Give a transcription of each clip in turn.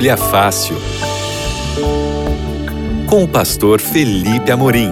Bíblia Fácil. Com o pastor Felipe Amorim.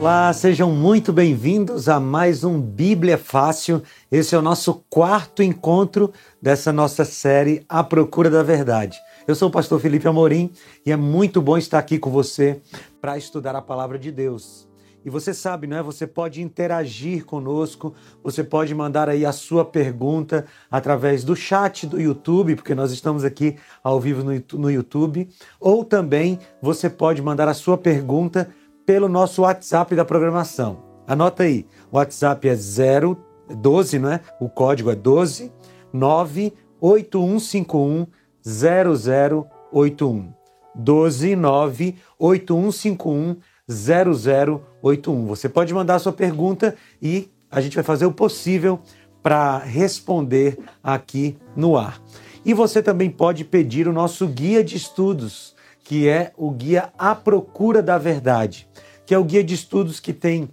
Olá, sejam muito bem-vindos a mais um Bíblia Fácil. Esse é o nosso quarto encontro dessa nossa série A Procura da Verdade. Eu sou o pastor Felipe Amorim e é muito bom estar aqui com você para estudar a palavra de Deus. E você sabe, não é? Você pode interagir conosco, você pode mandar aí a sua pergunta através do chat do YouTube, porque nós estamos aqui ao vivo no YouTube, ou também você pode mandar a sua pergunta pelo nosso WhatsApp da programação. Anota aí, o WhatsApp é 012, não é? O código é 12 98151 0081. 129 8151 0081. Você pode mandar a sua pergunta e a gente vai fazer o possível para responder aqui no ar. E você também pode pedir o nosso guia de estudos, que é o guia A Procura da Verdade, que é o guia de estudos que tem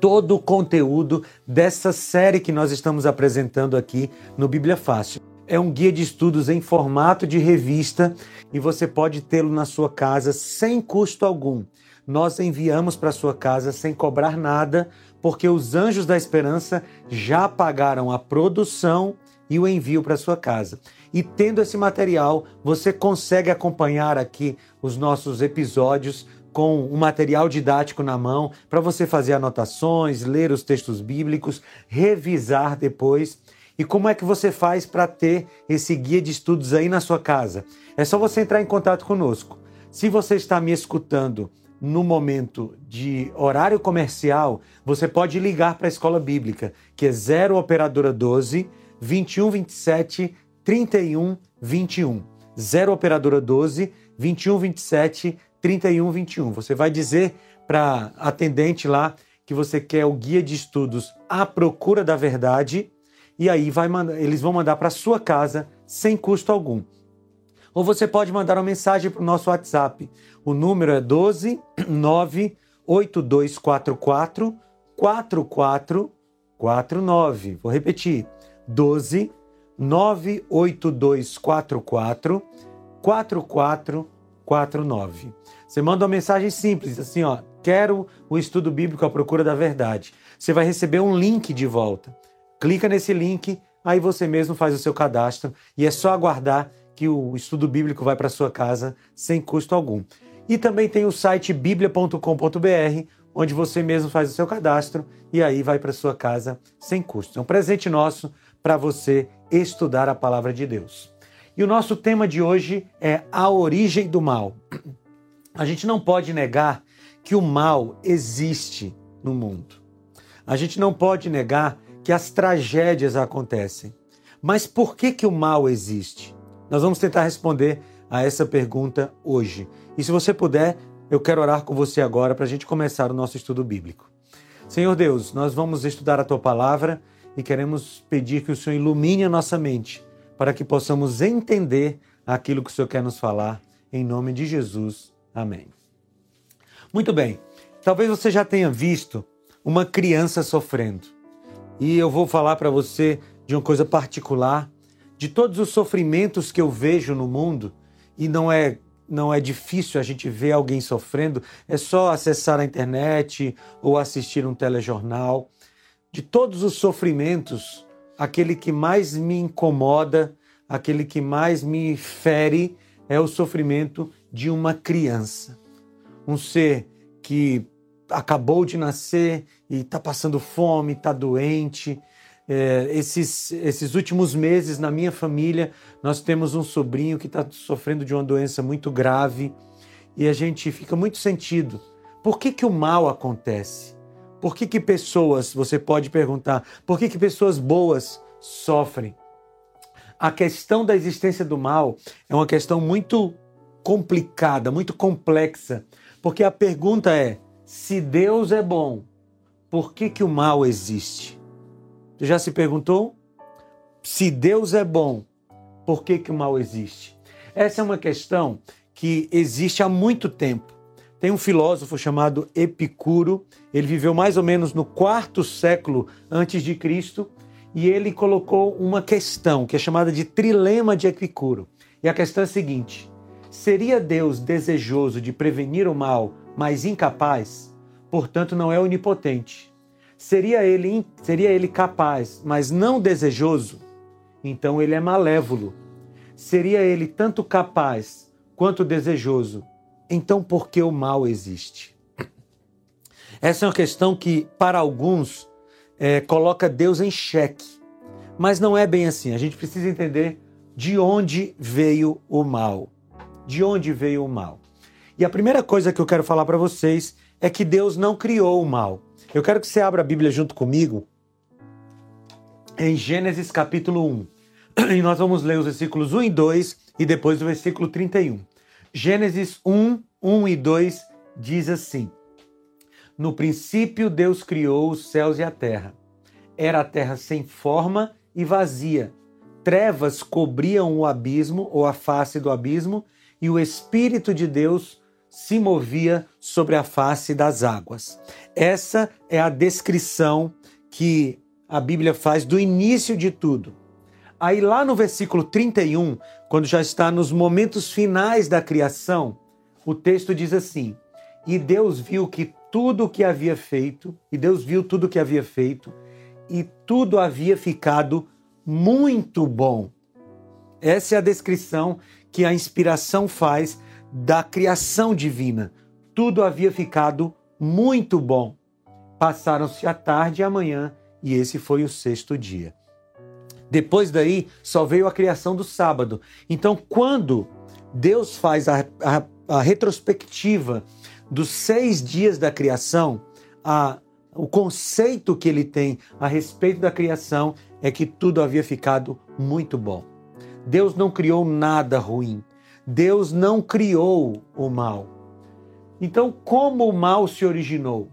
todo o conteúdo dessa série que nós estamos apresentando aqui no Bíblia Fácil é um guia de estudos em formato de revista e você pode tê-lo na sua casa sem custo algum. Nós enviamos para sua casa sem cobrar nada, porque os Anjos da Esperança já pagaram a produção e o envio para sua casa. E tendo esse material, você consegue acompanhar aqui os nossos episódios com um material didático na mão para você fazer anotações, ler os textos bíblicos, revisar depois e como é que você faz para ter esse guia de estudos aí na sua casa? É só você entrar em contato conosco. Se você está me escutando no momento de horário comercial, você pode ligar para a escola bíblica, que é 0 operadora 12 21 27 31 21. 0 operadora 12 21 27 31 21. Você vai dizer para atendente lá que você quer o guia de estudos à procura da verdade e aí vai mandar, eles vão mandar para sua casa sem custo algum. Ou você pode mandar uma mensagem para o nosso WhatsApp. O número é 12 98244 4449. Vou repetir. 12 98244 4449. Você manda uma mensagem simples, assim, ó, quero o estudo bíblico à procura da verdade. Você vai receber um link de volta. Clica nesse link, aí você mesmo faz o seu cadastro e é só aguardar que o estudo bíblico vai para sua casa sem custo algum. E também tem o site biblia.com.br, onde você mesmo faz o seu cadastro e aí vai para sua casa sem custo. É um presente nosso para você estudar a palavra de Deus. E o nosso tema de hoje é a origem do mal. A gente não pode negar que o mal existe no mundo. A gente não pode negar que as tragédias acontecem. Mas por que, que o mal existe? Nós vamos tentar responder a essa pergunta hoje. E se você puder, eu quero orar com você agora para a gente começar o nosso estudo bíblico. Senhor Deus, nós vamos estudar a tua palavra e queremos pedir que o Senhor ilumine a nossa mente para que possamos entender aquilo que o Senhor quer nos falar. Em nome de Jesus. Amém. Muito bem. Talvez você já tenha visto uma criança sofrendo. E eu vou falar para você de uma coisa particular, de todos os sofrimentos que eu vejo no mundo, e não é não é difícil a gente ver alguém sofrendo, é só acessar a internet ou assistir um telejornal. De todos os sofrimentos, aquele que mais me incomoda, aquele que mais me fere, é o sofrimento de uma criança. Um ser que acabou de nascer e está passando fome, está doente. É, esses, esses últimos meses na minha família, nós temos um sobrinho que está sofrendo de uma doença muito grave e a gente fica muito sentido. Por que, que o mal acontece? Por que, que pessoas, você pode perguntar, por que, que pessoas boas sofrem? A questão da existência do mal é uma questão muito complicada, muito complexa, porque a pergunta é: se Deus é bom, por que, que o mal existe? Você já se perguntou? Se Deus é bom, por que, que o mal existe? Essa é uma questão que existe há muito tempo. Tem um filósofo chamado Epicuro, ele viveu mais ou menos no quarto século antes de Cristo, e ele colocou uma questão que é chamada de trilema de Epicuro. E a questão é a seguinte: seria Deus desejoso de prevenir o mal, mas incapaz? Portanto, não é onipotente. Seria ele, seria ele capaz, mas não desejoso? Então ele é malévolo. Seria ele tanto capaz quanto desejoso? Então por que o mal existe? Essa é uma questão que, para alguns, é, coloca Deus em xeque. Mas não é bem assim. A gente precisa entender de onde veio o mal. De onde veio o mal? E a primeira coisa que eu quero falar para vocês é que Deus não criou o mal. Eu quero que você abra a Bíblia junto comigo em Gênesis capítulo 1. E nós vamos ler os versículos 1 e 2 e depois o versículo 31. Gênesis 1, 1 e 2 diz assim: No princípio Deus criou os céus e a terra. Era a terra sem forma e vazia. Trevas cobriam o abismo ou a face do abismo, e o Espírito de Deus se movia sobre a face das águas. Essa é a descrição que a Bíblia faz do início de tudo. Aí, lá no versículo 31, quando já está nos momentos finais da criação, o texto diz assim: E Deus viu que tudo o que havia feito, e Deus viu tudo o que havia feito, e tudo havia ficado muito bom. Essa é a descrição que a inspiração faz da criação divina. Tudo havia ficado muito bom. Passaram-se a tarde e a manhã, e esse foi o sexto dia. Depois daí, só veio a criação do sábado. Então, quando Deus faz a, a, a retrospectiva dos seis dias da criação, a, o conceito que ele tem a respeito da criação é que tudo havia ficado muito bom. Deus não criou nada ruim. Deus não criou o mal. Então, como o mal se originou?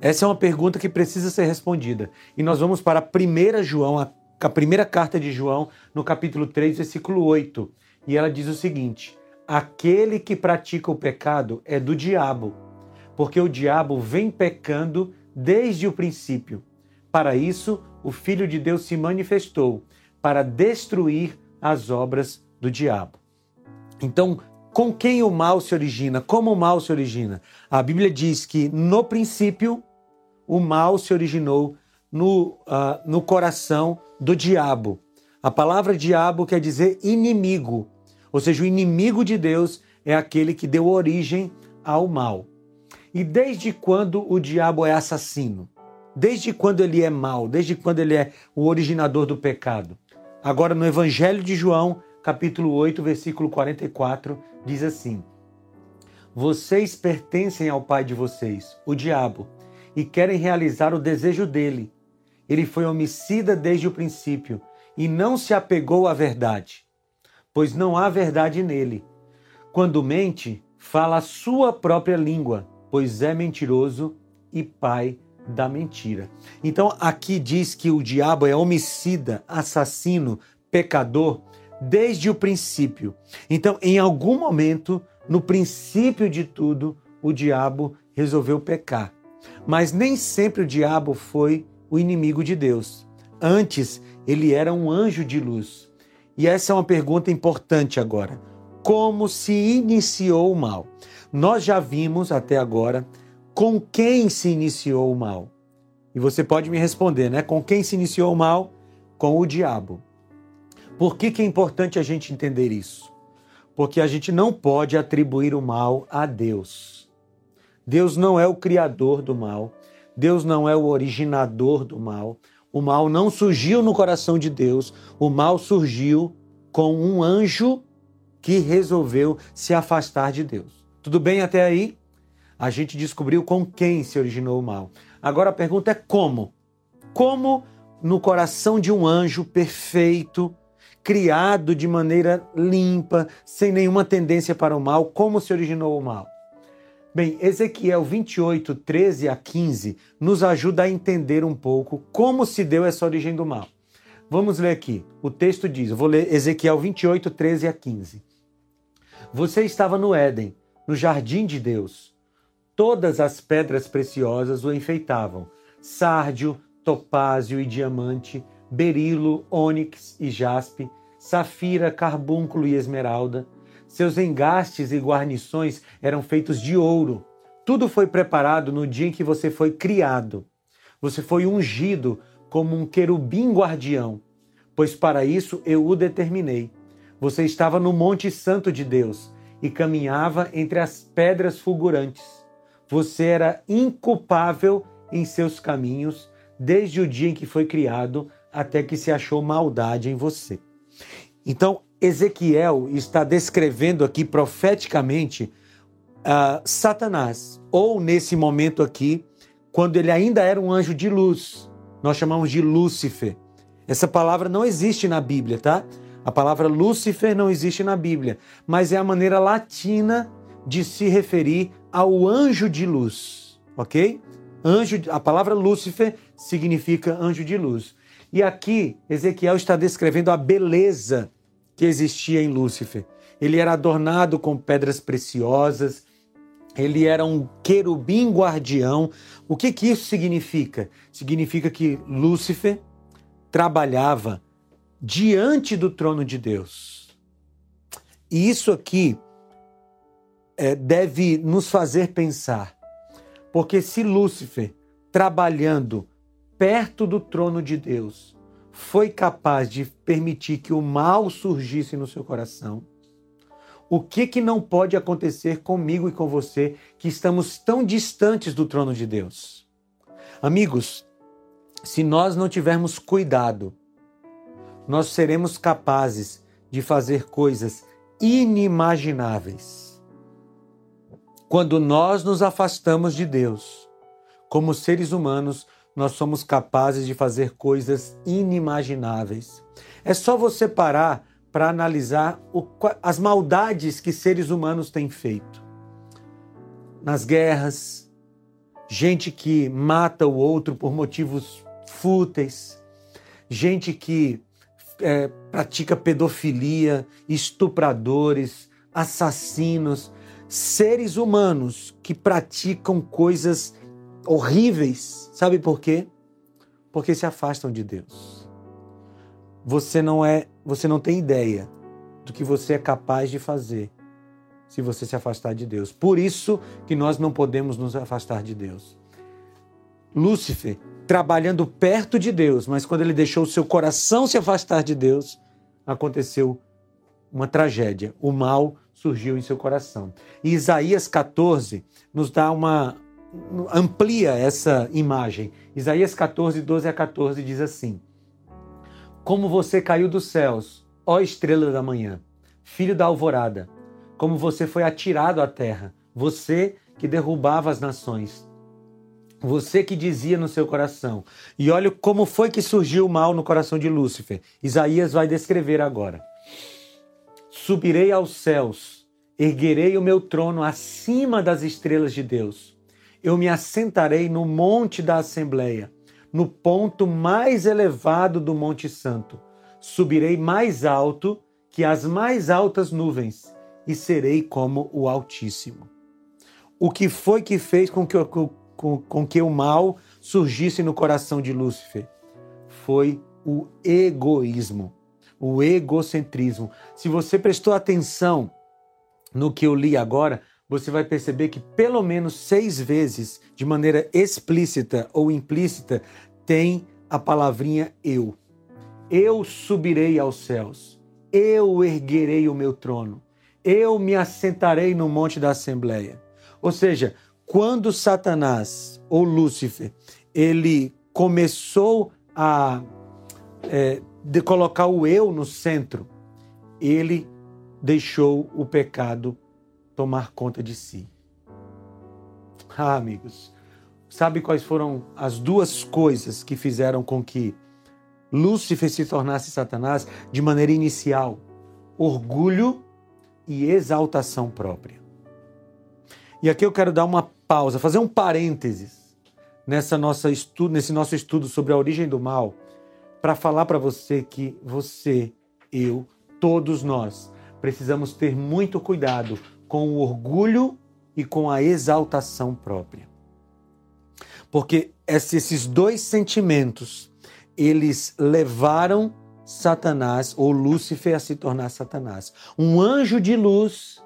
Essa é uma pergunta que precisa ser respondida. E nós vamos para a 1 João, a primeira carta de João, no capítulo 3, versículo 8. E ela diz o seguinte: Aquele que pratica o pecado é do diabo porque o diabo vem pecando desde o princípio. Para isso, o Filho de Deus se manifestou para destruir as obras do diabo. Então, com quem o mal se origina? Como o mal se origina? A Bíblia diz que no princípio o mal se originou no, uh, no coração do diabo. A palavra diabo quer dizer inimigo, ou seja, o inimigo de Deus é aquele que deu origem ao mal. E desde quando o diabo é assassino? Desde quando ele é mau? Desde quando ele é o originador do pecado? Agora, no Evangelho de João, capítulo 8, versículo 44, diz assim: Vocês pertencem ao pai de vocês, o diabo, e querem realizar o desejo dele. Ele foi homicida desde o princípio e não se apegou à verdade, pois não há verdade nele. Quando mente, fala a sua própria língua pois é mentiroso e pai da mentira. Então aqui diz que o diabo é homicida, assassino, pecador desde o princípio. Então, em algum momento, no princípio de tudo, o diabo resolveu pecar. Mas nem sempre o diabo foi o inimigo de Deus. Antes, ele era um anjo de luz. E essa é uma pergunta importante agora. Como se iniciou o mal? Nós já vimos até agora com quem se iniciou o mal. E você pode me responder, né? Com quem se iniciou o mal? Com o diabo. Por que, que é importante a gente entender isso? Porque a gente não pode atribuir o mal a Deus. Deus não é o criador do mal. Deus não é o originador do mal. O mal não surgiu no coração de Deus. O mal surgiu com um anjo que resolveu se afastar de Deus. Tudo bem até aí? A gente descobriu com quem se originou o mal. Agora a pergunta é como? Como no coração de um anjo perfeito, criado de maneira limpa, sem nenhuma tendência para o mal, como se originou o mal? Bem, Ezequiel 28, 13 a 15 nos ajuda a entender um pouco como se deu essa origem do mal. Vamos ler aqui. O texto diz: eu vou ler Ezequiel 28, 13 a 15. Você estava no Éden no jardim de Deus. Todas as pedras preciosas o enfeitavam: sárdio, topázio e diamante, berilo, ônix e jaspe, safira, carbúnculo e esmeralda. Seus engastes e guarnições eram feitos de ouro. Tudo foi preparado no dia em que você foi criado. Você foi ungido como um querubim guardião, pois para isso eu o determinei. Você estava no Monte Santo de Deus e caminhava entre as pedras fulgurantes. Você era inculpável em seus caminhos desde o dia em que foi criado até que se achou maldade em você. Então, Ezequiel está descrevendo aqui profeticamente uh, Satanás, ou nesse momento aqui, quando ele ainda era um anjo de luz. Nós chamamos de Lúcifer. Essa palavra não existe na Bíblia, tá? A palavra Lúcifer não existe na Bíblia, mas é a maneira latina de se referir ao anjo de luz, ok? Anjo, a palavra Lúcifer significa anjo de luz. E aqui Ezequiel está descrevendo a beleza que existia em Lúcifer. Ele era adornado com pedras preciosas, ele era um querubim guardião. O que, que isso significa? Significa que Lúcifer trabalhava diante do trono de Deus. E isso aqui é, deve nos fazer pensar, porque se Lúcifer, trabalhando perto do trono de Deus, foi capaz de permitir que o mal surgisse no seu coração, o que que não pode acontecer comigo e com você que estamos tão distantes do trono de Deus? Amigos, se nós não tivermos cuidado, nós seremos capazes de fazer coisas inimagináveis. Quando nós nos afastamos de Deus, como seres humanos, nós somos capazes de fazer coisas inimagináveis. É só você parar para analisar o, as maldades que seres humanos têm feito. Nas guerras, gente que mata o outro por motivos fúteis, gente que é, pratica pedofilia, estupradores, assassinos, seres humanos que praticam coisas horríveis. Sabe por quê? Porque se afastam de Deus. Você não é, você não tem ideia do que você é capaz de fazer se você se afastar de Deus. Por isso que nós não podemos nos afastar de Deus. Lúcifer trabalhando perto de Deus, mas quando ele deixou o seu coração se afastar de Deus, aconteceu uma tragédia. O mal surgiu em seu coração. E Isaías 14 nos dá uma, amplia essa imagem. Isaías 14, 12 a 14 diz assim: Como você caiu dos céus, ó estrela da manhã, filho da alvorada, como você foi atirado à terra, você que derrubava as nações. Você que dizia no seu coração. E olha como foi que surgiu o mal no coração de Lúcifer. Isaías vai descrever agora. Subirei aos céus, erguerei o meu trono acima das estrelas de Deus eu me assentarei no monte da Assembleia, no ponto mais elevado do Monte Santo. Subirei mais alto que as mais altas nuvens e serei como o Altíssimo. O que foi que fez com que, com, com que o mal surgisse no coração de Lúcifer? Foi o egoísmo, o egocentrismo. Se você prestou atenção no que eu li agora, você vai perceber que pelo menos seis vezes, de maneira explícita ou implícita, tem a palavrinha eu. Eu subirei aos céus, eu erguerei o meu trono, eu me assentarei no monte da Assembleia. Ou seja, quando Satanás ou Lúcifer ele começou a é, de colocar o eu no centro, ele deixou o pecado tomar conta de si. Ah, amigos, sabe quais foram as duas coisas que fizeram com que Lúcifer se tornasse Satanás de maneira inicial? Orgulho e exaltação própria. E aqui eu quero dar uma pausa, fazer um parênteses nessa nossa estudo, nesse nosso estudo sobre a origem do mal, para falar para você que você, eu, todos nós precisamos ter muito cuidado com o orgulho e com a exaltação própria. Porque esses dois sentimentos, eles levaram Satanás ou Lúcifer a se tornar Satanás. Um anjo de luz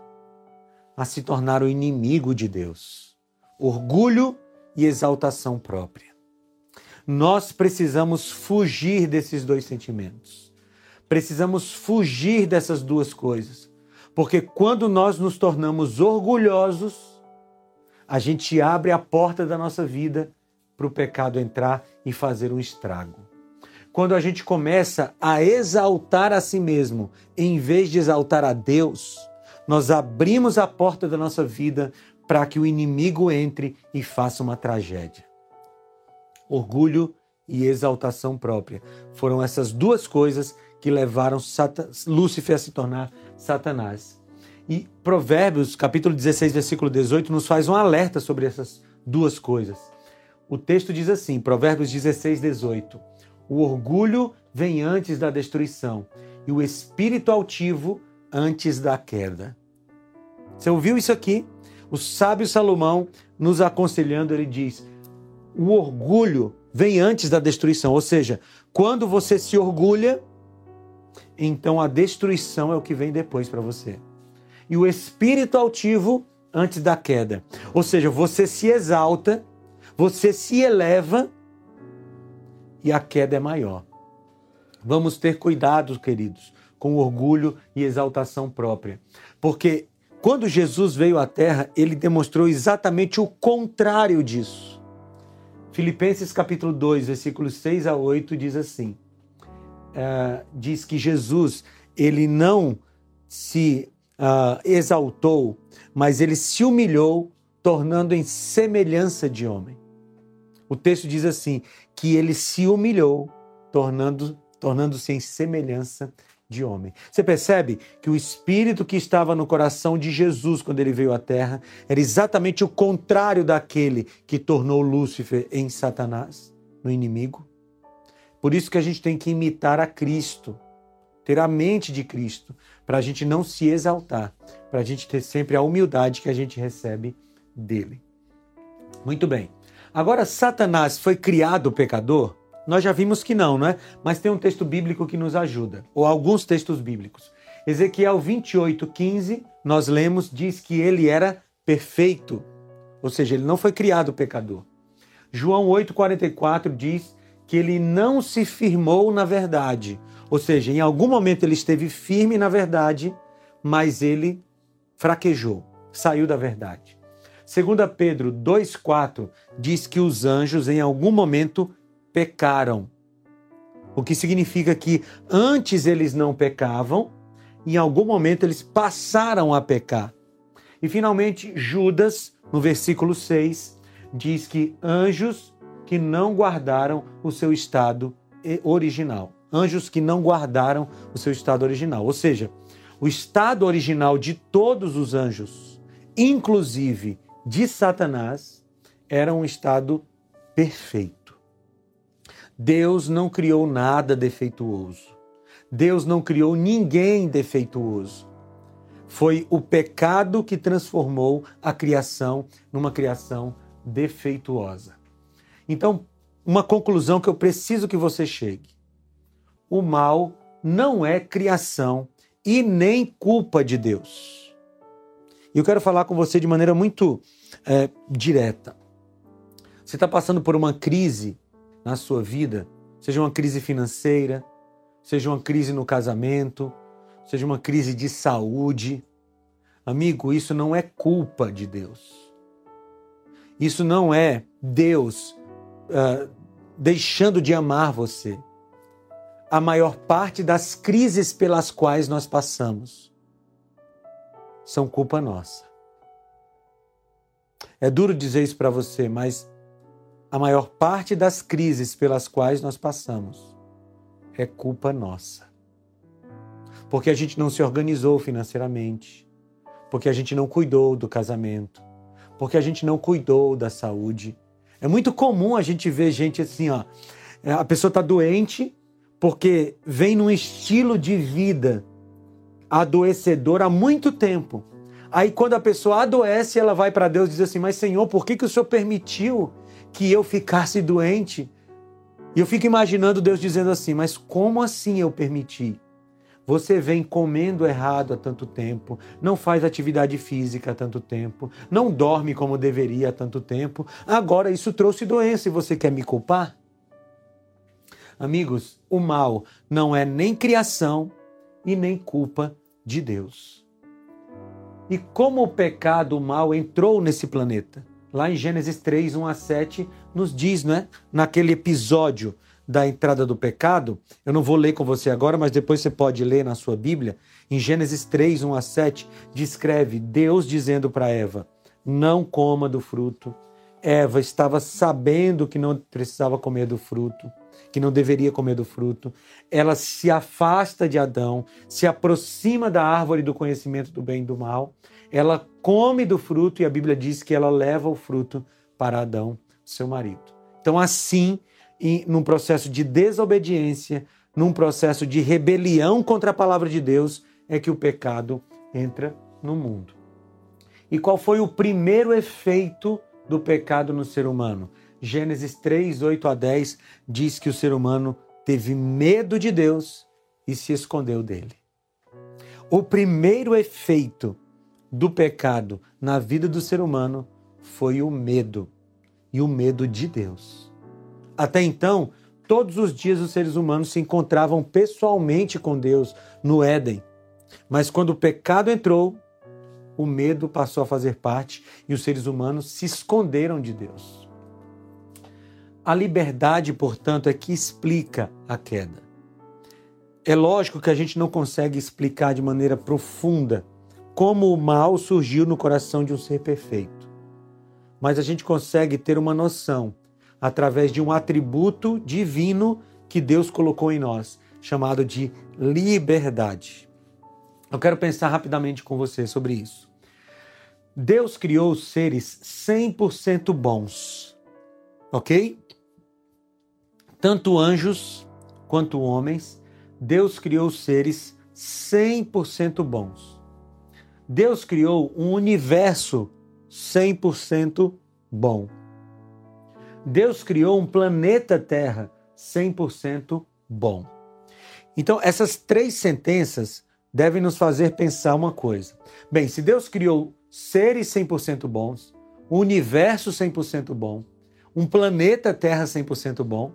a se tornar o inimigo de Deus. Orgulho e exaltação própria. Nós precisamos fugir desses dois sentimentos. Precisamos fugir dessas duas coisas. Porque quando nós nos tornamos orgulhosos, a gente abre a porta da nossa vida para o pecado entrar e fazer um estrago. Quando a gente começa a exaltar a si mesmo, em vez de exaltar a Deus, nós abrimos a porta da nossa vida para que o inimigo entre e faça uma tragédia. Orgulho e exaltação própria foram essas duas coisas que levaram Lúcifer a se tornar Satanás. E Provérbios, capítulo 16, versículo 18, nos faz um alerta sobre essas duas coisas. O texto diz assim, Provérbios 16, 18: O orgulho vem antes da destruição e o espírito altivo antes da queda. Você ouviu isso aqui? O sábio Salomão nos aconselhando, ele diz: o orgulho vem antes da destruição, ou seja, quando você se orgulha, então a destruição é o que vem depois para você. E o espírito altivo antes da queda. Ou seja, você se exalta você se eleva e a queda é maior. Vamos ter cuidado, queridos, com orgulho e exaltação própria. Porque quando Jesus veio à Terra, ele demonstrou exatamente o contrário disso. Filipenses capítulo 2, versículos 6 a 8 diz assim: uh, diz que Jesus ele não se uh, exaltou, mas ele se humilhou, tornando em semelhança de homem. O texto diz assim: que ele se humilhou, tornando, tornando-se em semelhança de homem. Você percebe que o espírito que estava no coração de Jesus quando ele veio à terra era exatamente o contrário daquele que tornou Lúcifer em Satanás, no inimigo? Por isso que a gente tem que imitar a Cristo, ter a mente de Cristo, para a gente não se exaltar, para a gente ter sempre a humildade que a gente recebe dele. Muito bem. Agora, Satanás foi criado pecador? Nós já vimos que não, né? Mas tem um texto bíblico que nos ajuda, ou alguns textos bíblicos. Ezequiel 28, 15, nós lemos, diz que ele era perfeito, ou seja, ele não foi criado pecador. João 8, 44 diz que ele não se firmou na verdade, ou seja, em algum momento ele esteve firme na verdade, mas ele fraquejou, saiu da verdade. 2 Pedro 2,4 diz que os anjos em algum momento pecaram. O que significa que antes eles não pecavam, em algum momento eles passaram a pecar. E finalmente, Judas, no versículo 6, diz que anjos que não guardaram o seu estado original. Anjos que não guardaram o seu estado original. Ou seja, o estado original de todos os anjos, inclusive de Satanás era um estado perfeito. Deus não criou nada defeituoso. Deus não criou ninguém defeituoso. Foi o pecado que transformou a criação numa criação defeituosa. Então, uma conclusão que eu preciso que você chegue: o mal não é criação e nem culpa de Deus. E eu quero falar com você de maneira muito é, direta. Você está passando por uma crise na sua vida, seja uma crise financeira, seja uma crise no casamento, seja uma crise de saúde. Amigo, isso não é culpa de Deus. Isso não é Deus uh, deixando de amar você. A maior parte das crises pelas quais nós passamos são culpa nossa. É duro dizer isso para você, mas a maior parte das crises pelas quais nós passamos é culpa nossa. Porque a gente não se organizou financeiramente, porque a gente não cuidou do casamento, porque a gente não cuidou da saúde. É muito comum a gente ver gente assim, ó, a pessoa está doente porque vem num estilo de vida adoecedor há muito tempo. Aí quando a pessoa adoece, ela vai para Deus e diz assim: Mas Senhor, por que, que o Senhor permitiu que eu ficasse doente? E eu fico imaginando Deus dizendo assim: Mas como assim eu permiti? Você vem comendo errado há tanto tempo, não faz atividade física há tanto tempo, não dorme como deveria há tanto tempo. Agora isso trouxe doença e você quer me culpar? Amigos, o mal não é nem criação e nem culpa de Deus. E como o pecado, o mal entrou nesse planeta? Lá em Gênesis 3, 1 a 7, nos diz, né? Naquele episódio da entrada do pecado, eu não vou ler com você agora, mas depois você pode ler na sua Bíblia. Em Gênesis 3, 1 a 7, descreve Deus dizendo para Eva: Não coma do fruto. Eva estava sabendo que não precisava comer do fruto, que não deveria comer do fruto. Ela se afasta de Adão, se aproxima da árvore do conhecimento do bem e do mal. Ela come do fruto e a Bíblia diz que ela leva o fruto para Adão, seu marido. Então, assim, e num processo de desobediência, num processo de rebelião contra a palavra de Deus, é que o pecado entra no mundo. E qual foi o primeiro efeito do pecado no ser humano? Gênesis 3, 8 a 10 diz que o ser humano teve medo de Deus e se escondeu dele. O primeiro efeito do pecado na vida do ser humano foi o medo, e o medo de Deus. Até então, todos os dias os seres humanos se encontravam pessoalmente com Deus no Éden. Mas quando o pecado entrou, o medo passou a fazer parte e os seres humanos se esconderam de Deus. A liberdade, portanto, é que explica a queda. É lógico que a gente não consegue explicar de maneira profunda como o mal surgiu no coração de um ser perfeito. Mas a gente consegue ter uma noção através de um atributo divino que Deus colocou em nós, chamado de liberdade. Eu quero pensar rapidamente com você sobre isso. Deus criou seres 100% bons, ok? Tanto anjos quanto homens, Deus criou seres 100% bons. Deus criou um universo 100% bom. Deus criou um planeta Terra 100% bom. Então, essas três sentenças devem nos fazer pensar uma coisa. Bem, se Deus criou seres 100% bons, um universo 100% bom, um planeta Terra 100% bom,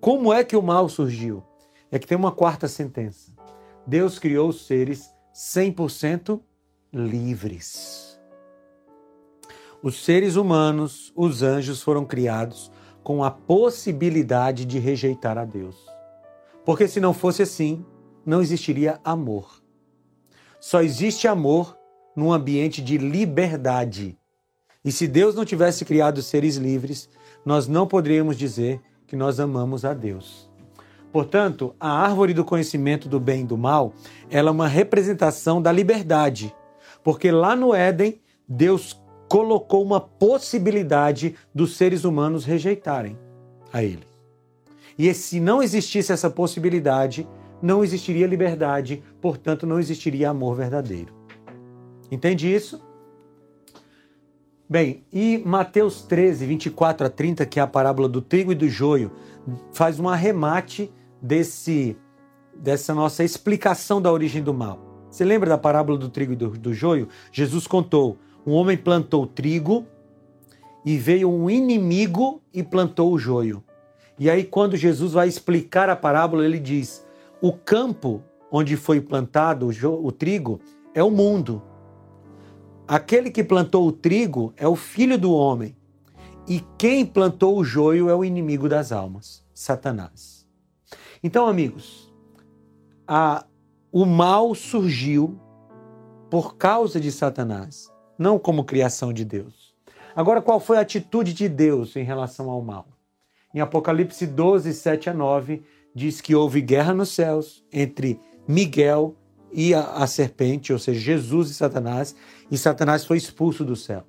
como é que o mal surgiu? É que tem uma quarta sentença. Deus criou seres 100% livres. Os seres humanos, os anjos, foram criados com a possibilidade de rejeitar a Deus. Porque se não fosse assim, não existiria amor. Só existe amor num ambiente de liberdade. E se Deus não tivesse criado seres livres, nós não poderíamos dizer que nós amamos a Deus. Portanto, a árvore do conhecimento do bem e do mal, ela é uma representação da liberdade. Porque lá no Éden, Deus colocou uma possibilidade dos seres humanos rejeitarem a ele. E se não existisse essa possibilidade, não existiria liberdade, portanto, não existiria amor verdadeiro. Entende isso? Bem, e Mateus 13, 24 a 30, que é a parábola do trigo e do joio, faz um arremate desse, dessa nossa explicação da origem do mal. Você lembra da parábola do trigo e do, do joio? Jesus contou um homem plantou trigo e veio um inimigo e plantou o joio. E aí, quando Jesus vai explicar a parábola, ele diz: o campo onde foi plantado o, o trigo é o mundo. Aquele que plantou o trigo é o filho do homem. E quem plantou o joio é o inimigo das almas, Satanás. Então, amigos, a, o mal surgiu por causa de Satanás não como criação de Deus. Agora, qual foi a atitude de Deus em relação ao mal? Em Apocalipse 12, 7 a 9, diz que houve guerra nos céus entre Miguel e a, a serpente, ou seja, Jesus e Satanás, e Satanás foi expulso do céu.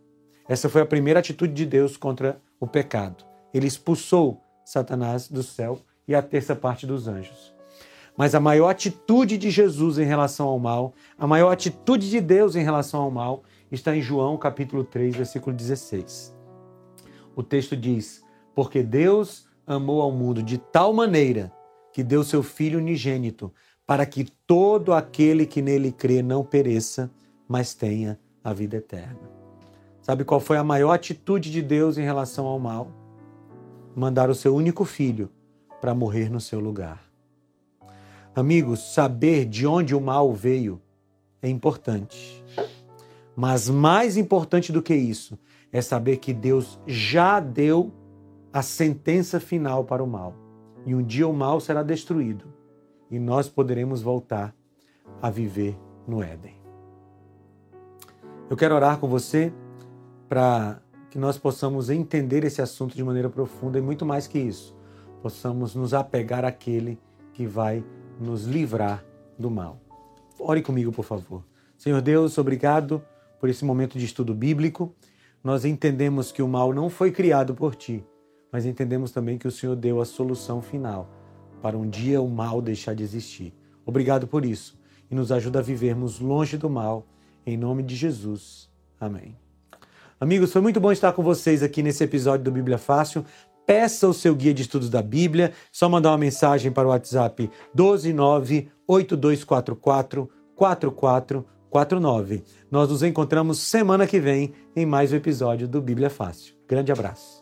Essa foi a primeira atitude de Deus contra o pecado. Ele expulsou Satanás do céu e a terça parte dos anjos. Mas a maior atitude de Jesus em relação ao mal, a maior atitude de Deus em relação ao mal, está em João capítulo 3, versículo 16. O texto diz: Porque Deus amou ao mundo de tal maneira que deu seu Filho unigênito, para que todo aquele que nele crê não pereça, mas tenha a vida eterna. Sabe qual foi a maior atitude de Deus em relação ao mal? Mandar o seu único filho para morrer no seu lugar. Amigos, saber de onde o mal veio é importante. Mas mais importante do que isso é saber que Deus já deu a sentença final para o mal. E um dia o mal será destruído e nós poderemos voltar a viver no Éden. Eu quero orar com você para que nós possamos entender esse assunto de maneira profunda e muito mais que isso, possamos nos apegar àquele que vai nos livrar do mal. Ore comigo, por favor. Senhor Deus, obrigado por esse momento de estudo bíblico. Nós entendemos que o mal não foi criado por ti, mas entendemos também que o Senhor deu a solução final para um dia o mal deixar de existir. Obrigado por isso e nos ajuda a vivermos longe do mal, em nome de Jesus. Amém. Amigos, foi muito bom estar com vocês aqui nesse episódio do Bíblia Fácil. Peça o seu guia de estudos da Bíblia, só mandar uma mensagem para o WhatsApp 129 8244 4449. Nós nos encontramos semana que vem em mais um episódio do Bíblia Fácil. Grande abraço.